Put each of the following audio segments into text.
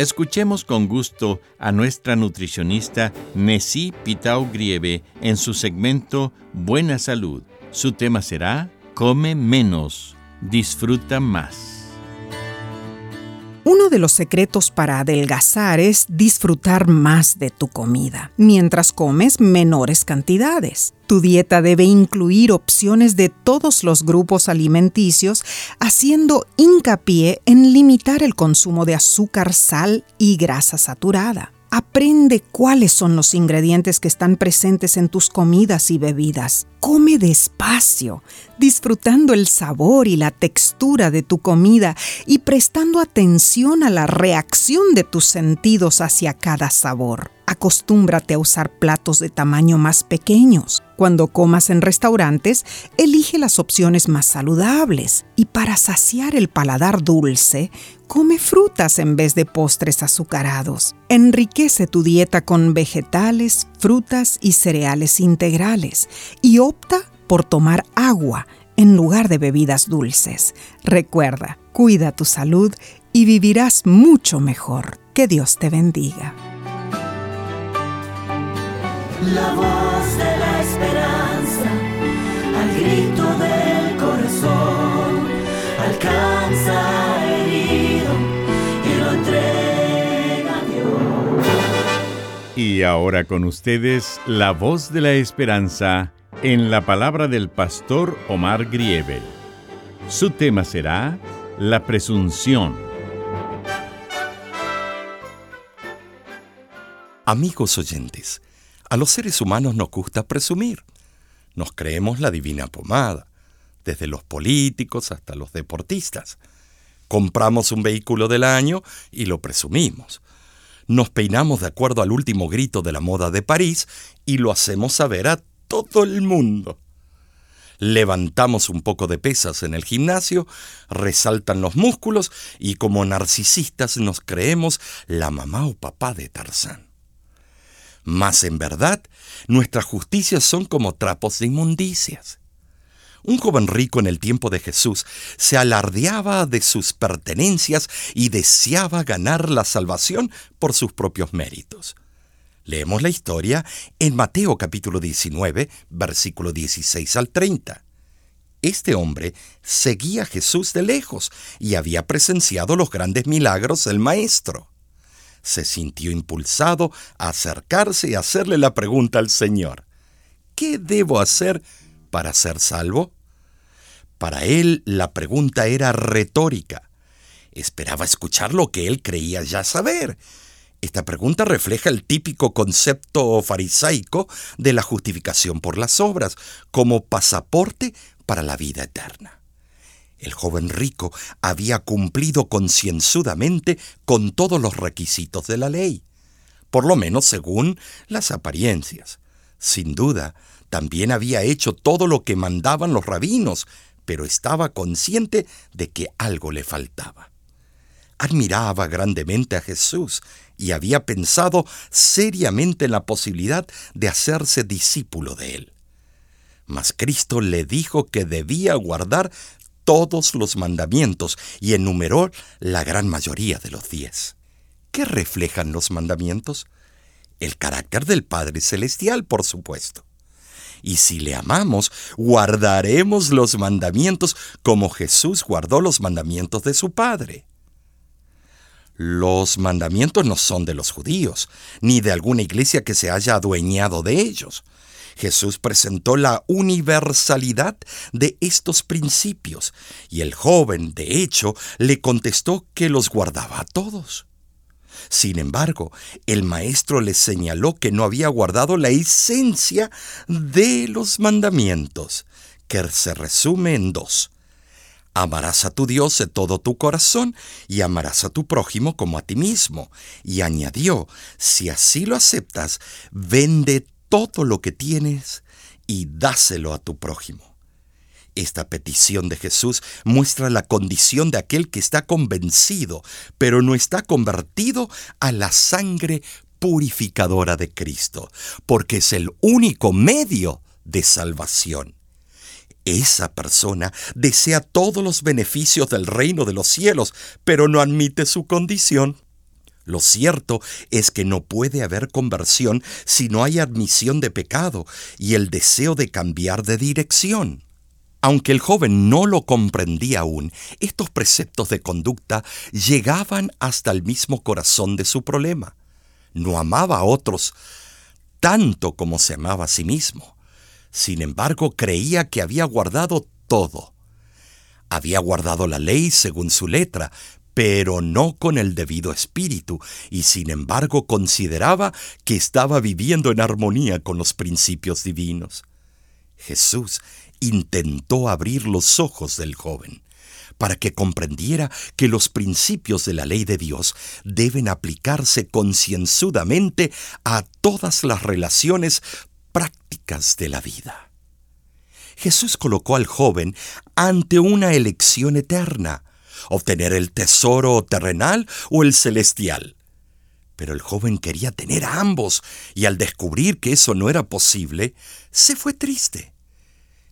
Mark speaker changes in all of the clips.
Speaker 1: Escuchemos con gusto a nuestra nutricionista Nessie Pitao Grieve en su segmento Buena Salud. Su tema será Come menos, disfruta más.
Speaker 2: Uno de los secretos para adelgazar es disfrutar más de tu comida, mientras comes menores cantidades. Tu dieta debe incluir opciones de todos los grupos alimenticios, haciendo hincapié en limitar el consumo de azúcar, sal y grasa saturada. Aprende cuáles son los ingredientes que están presentes en tus comidas y bebidas. Come despacio, disfrutando el sabor y la textura de tu comida y prestando atención a la reacción de tus sentidos hacia cada sabor. Acostúmbrate a usar platos de tamaño más pequeños. Cuando comas en restaurantes, elige las opciones más saludables. Y para saciar el paladar dulce, come frutas en vez de postres azucarados. Enriquece tu dieta con vegetales, frutas y cereales integrales. Y opta por tomar agua en lugar de bebidas dulces. Recuerda, cuida tu salud y vivirás mucho mejor. Que Dios te bendiga.
Speaker 3: La voz de la esperanza, al grito del corazón, alcanza herido y lo entrega a Dios.
Speaker 1: Y ahora con ustedes, la voz de la esperanza en la palabra del pastor Omar Grieve. Su tema será la presunción.
Speaker 4: Amigos oyentes, a los seres humanos nos gusta presumir. Nos creemos la divina pomada, desde los políticos hasta los deportistas. Compramos un vehículo del año y lo presumimos. Nos peinamos de acuerdo al último grito de la moda de París y lo hacemos saber a todo el mundo. Levantamos un poco de pesas en el gimnasio, resaltan los músculos y como narcisistas nos creemos la mamá o papá de Tarzán. Mas en verdad, nuestras justicias son como trapos de inmundicias. Un joven rico en el tiempo de Jesús se alardeaba de sus pertenencias y deseaba ganar la salvación por sus propios méritos. Leemos la historia en Mateo capítulo 19, versículo 16 al 30. Este hombre seguía a Jesús de lejos y había presenciado los grandes milagros del Maestro se sintió impulsado a acercarse y hacerle la pregunta al Señor. ¿Qué debo hacer para ser salvo? Para él la pregunta era retórica. Esperaba escuchar lo que él creía ya saber. Esta pregunta refleja el típico concepto farisaico de la justificación por las obras como pasaporte para la vida eterna. El joven rico había cumplido concienzudamente con todos los requisitos de la ley, por lo menos según las apariencias. Sin duda, también había hecho todo lo que mandaban los rabinos, pero estaba consciente de que algo le faltaba. Admiraba grandemente a Jesús y había pensado seriamente en la posibilidad de hacerse discípulo de él. Mas Cristo le dijo que debía guardar todos los mandamientos y enumeró la gran mayoría de los diez. ¿Qué reflejan los mandamientos? El carácter del Padre Celestial, por supuesto. Y si le amamos, guardaremos los mandamientos como Jesús guardó los mandamientos de su Padre. Los mandamientos no son de los judíos, ni de alguna iglesia que se haya adueñado de ellos. Jesús presentó la universalidad de estos principios, y el joven, de hecho, le contestó que los guardaba a todos. Sin embargo, el maestro le señaló que no había guardado la esencia de los mandamientos, que se resume en dos. Amarás a tu Dios de todo tu corazón y amarás a tu prójimo como a ti mismo. Y añadió, si así lo aceptas, vende todo lo que tienes y dáselo a tu prójimo. Esta petición de Jesús muestra la condición de aquel que está convencido, pero no está convertido a la sangre purificadora de Cristo, porque es el único medio de salvación. Esa persona desea todos los beneficios del reino de los cielos, pero no admite su condición. Lo cierto es que no puede haber conversión si no hay admisión de pecado y el deseo de cambiar de dirección. Aunque el joven no lo comprendía aún, estos preceptos de conducta llegaban hasta el mismo corazón de su problema. No amaba a otros tanto como se amaba a sí mismo. Sin embargo, creía que había guardado todo. Había guardado la ley según su letra, pero no con el debido espíritu, y sin embargo consideraba que estaba viviendo en armonía con los principios divinos. Jesús intentó abrir los ojos del joven para que comprendiera que los principios de la ley de Dios deben aplicarse concienzudamente a todas las relaciones prácticas de la vida. Jesús colocó al joven ante una elección eterna, obtener el tesoro terrenal o el celestial. Pero el joven quería tener ambos y al descubrir que eso no era posible, se fue triste.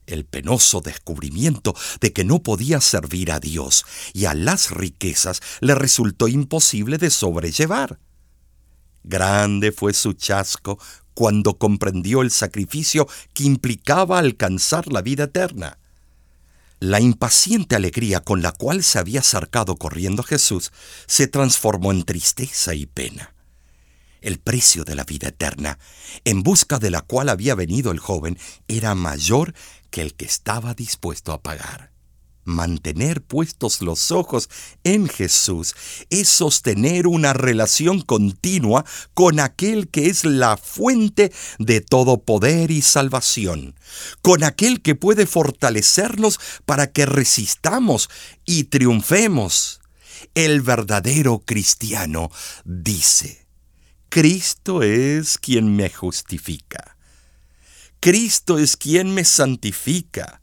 Speaker 4: El penoso descubrimiento de que no podía servir a Dios y a las riquezas le resultó imposible de sobrellevar. Grande fue su chasco cuando comprendió el sacrificio que implicaba alcanzar la vida eterna. La impaciente alegría con la cual se había acercado corriendo Jesús se transformó en tristeza y pena. El precio de la vida eterna, en busca de la cual había venido el joven, era mayor que el que estaba dispuesto a pagar. Mantener puestos los ojos en Jesús es sostener una relación continua con aquel que es la fuente de todo poder y salvación, con aquel que puede fortalecernos para que resistamos y triunfemos. El verdadero cristiano dice, Cristo es quien me justifica. Cristo es quien me santifica.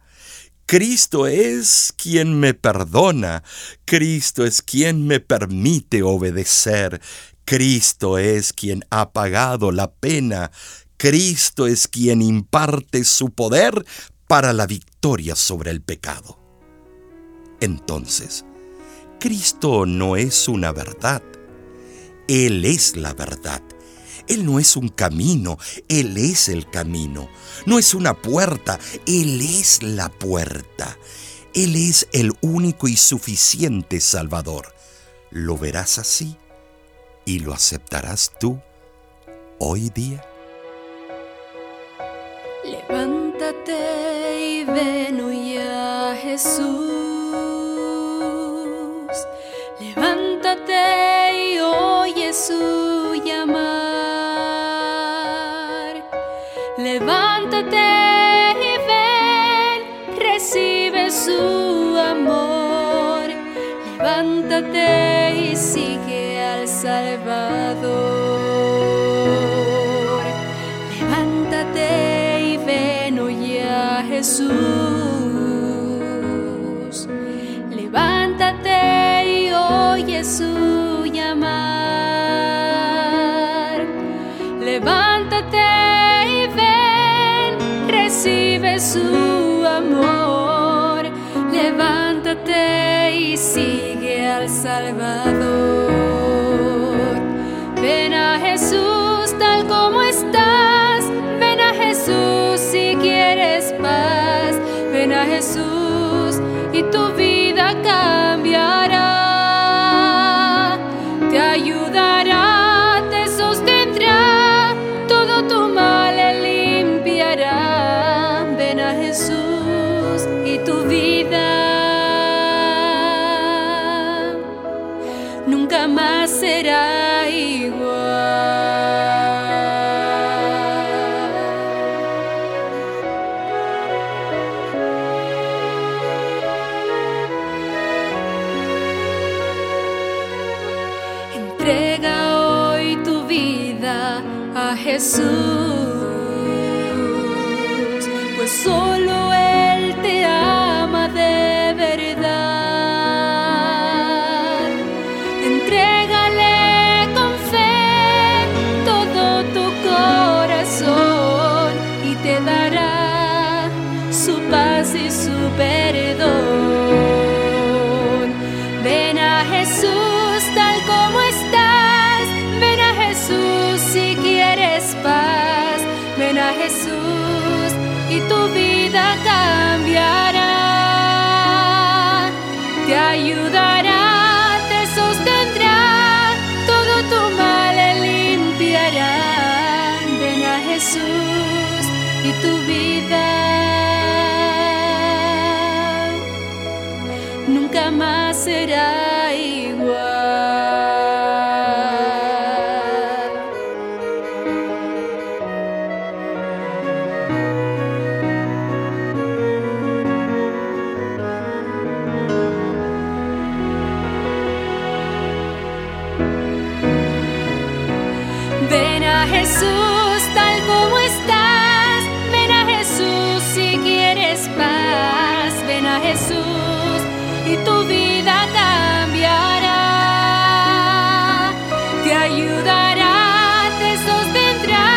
Speaker 4: Cristo es quien me perdona, Cristo es quien me permite obedecer, Cristo es quien ha pagado la pena, Cristo es quien imparte su poder para la victoria sobre el pecado. Entonces, Cristo no es una verdad, Él es la verdad. Él no es un camino, Él es el camino. No es una puerta, Él es la puerta. Él es el único y suficiente Salvador. ¿Lo verás así? ¿Y lo aceptarás tú hoy día?
Speaker 5: Levántate y ven hoy a Jesús. Levántate y oye llamada. Levántate su amor. Levántate y sigue al Salvador. Jesús, pues solo Jesús y tu vida cambiará, te ayudará, tu vida cambiará, te ayudará, te sostendrá,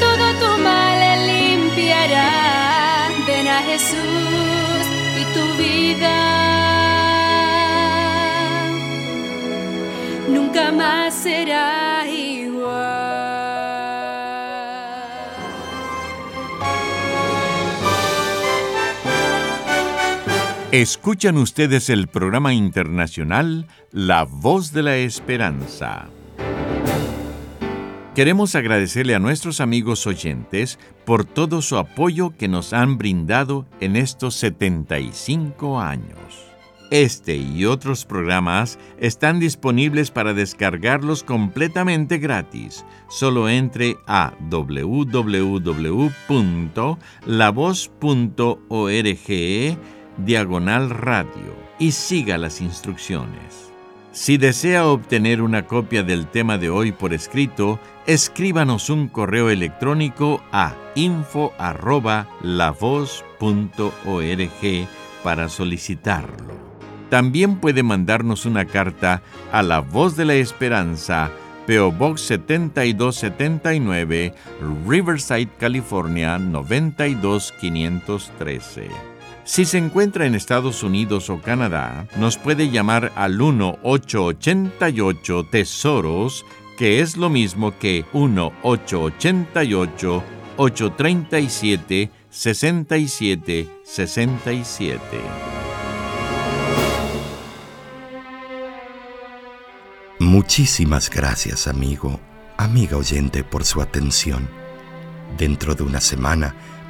Speaker 5: todo tu mal limpiará, ven a Jesús y tu vida. Nunca más será
Speaker 1: Escuchan ustedes el programa internacional La Voz de la Esperanza. Queremos agradecerle a nuestros amigos oyentes por todo su apoyo que nos han brindado en estos 75 años. Este y otros programas están disponibles para descargarlos completamente gratis. Solo entre a www.lavoz.org diagonal radio y siga las instrucciones. Si desea obtener una copia del tema de hoy por escrito, escríbanos un correo electrónico a info@lavoz.org para solicitarlo. También puede mandarnos una carta a La Voz de la Esperanza, PO Box 7279, Riverside, California 92513. Si se encuentra en Estados Unidos o Canadá, nos puede llamar al 1-888 Tesoros, que es lo mismo que 1-888 837 6767.
Speaker 4: Muchísimas gracias, amigo, amiga oyente, por su atención. Dentro de una semana,